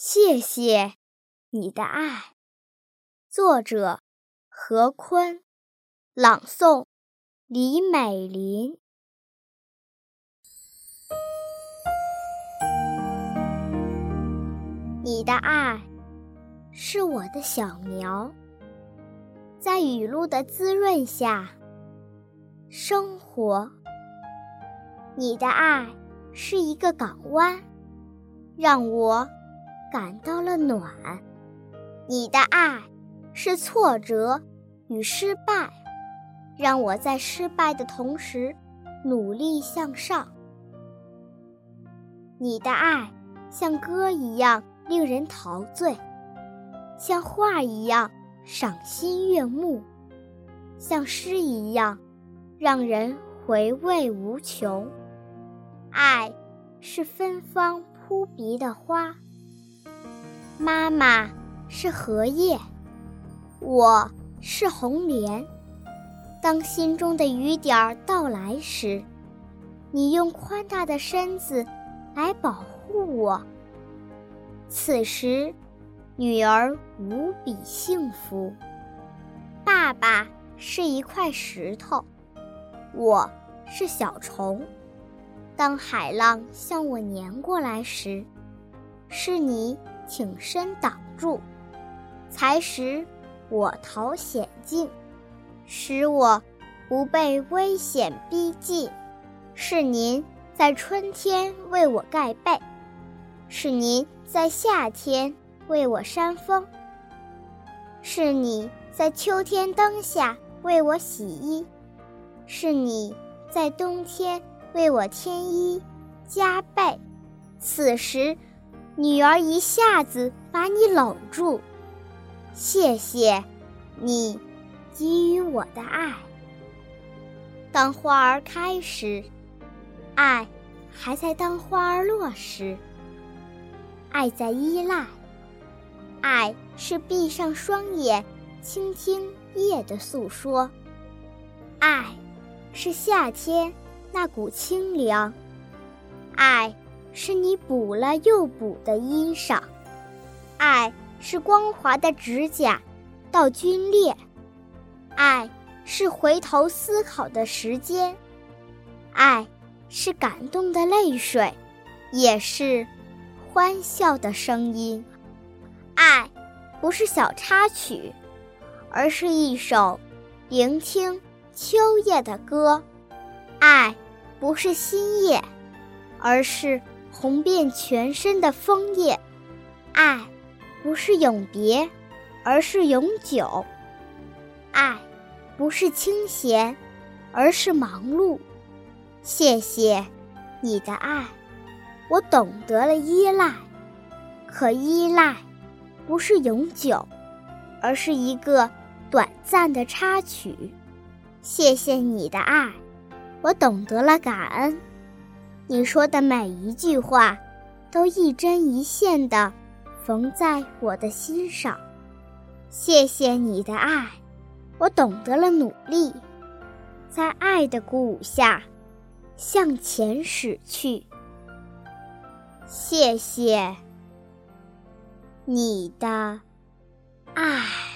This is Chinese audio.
谢谢你的爱。作者：何坤，朗诵：李美玲。你的爱是我的小苗，在雨露的滋润下生活。你的爱是一个港湾，让我。感到了暖，你的爱是挫折与失败，让我在失败的同时努力向上。你的爱像歌一样令人陶醉，像画一样赏心悦目，像诗一样让人回味无穷。爱是芬芳扑鼻的花。妈妈是荷叶，我是红莲。当心中的雨点儿到来时，你用宽大的身子来保护我。此时，女儿无比幸福。爸爸是一块石头，我是小虫。当海浪向我碾过来时，是你。挺身挡住，才使我逃险境，使我不被危险逼近。是您在春天为我盖被，是您在夏天为我扇风，是你在秋天灯下为我洗衣，是你在冬天为我添衣加被。此时。女儿一下子把你搂住，谢谢，你给予我的爱。当花儿开时，爱还在；当花儿落时，爱在依赖。爱是闭上双眼，倾听夜的诉说。爱是夏天那股清凉。爱。是你补了又补的衣裳，爱是光滑的指甲到皲裂，爱是回头思考的时间，爱是感动的泪水，也是欢笑的声音。爱不是小插曲，而是一首聆听秋叶的歌。爱不是新叶，而是。红遍全身的枫叶，爱不是永别，而是永久；爱不是清闲，而是忙碌。谢谢你的爱，我懂得了依赖。可依赖不是永久，而是一个短暂的插曲。谢谢你的爱，我懂得了感恩。你说的每一句话，都一针一线的缝在我的心上。谢谢你的爱，我懂得了努力，在爱的鼓舞下向前驶去。谢谢你的爱。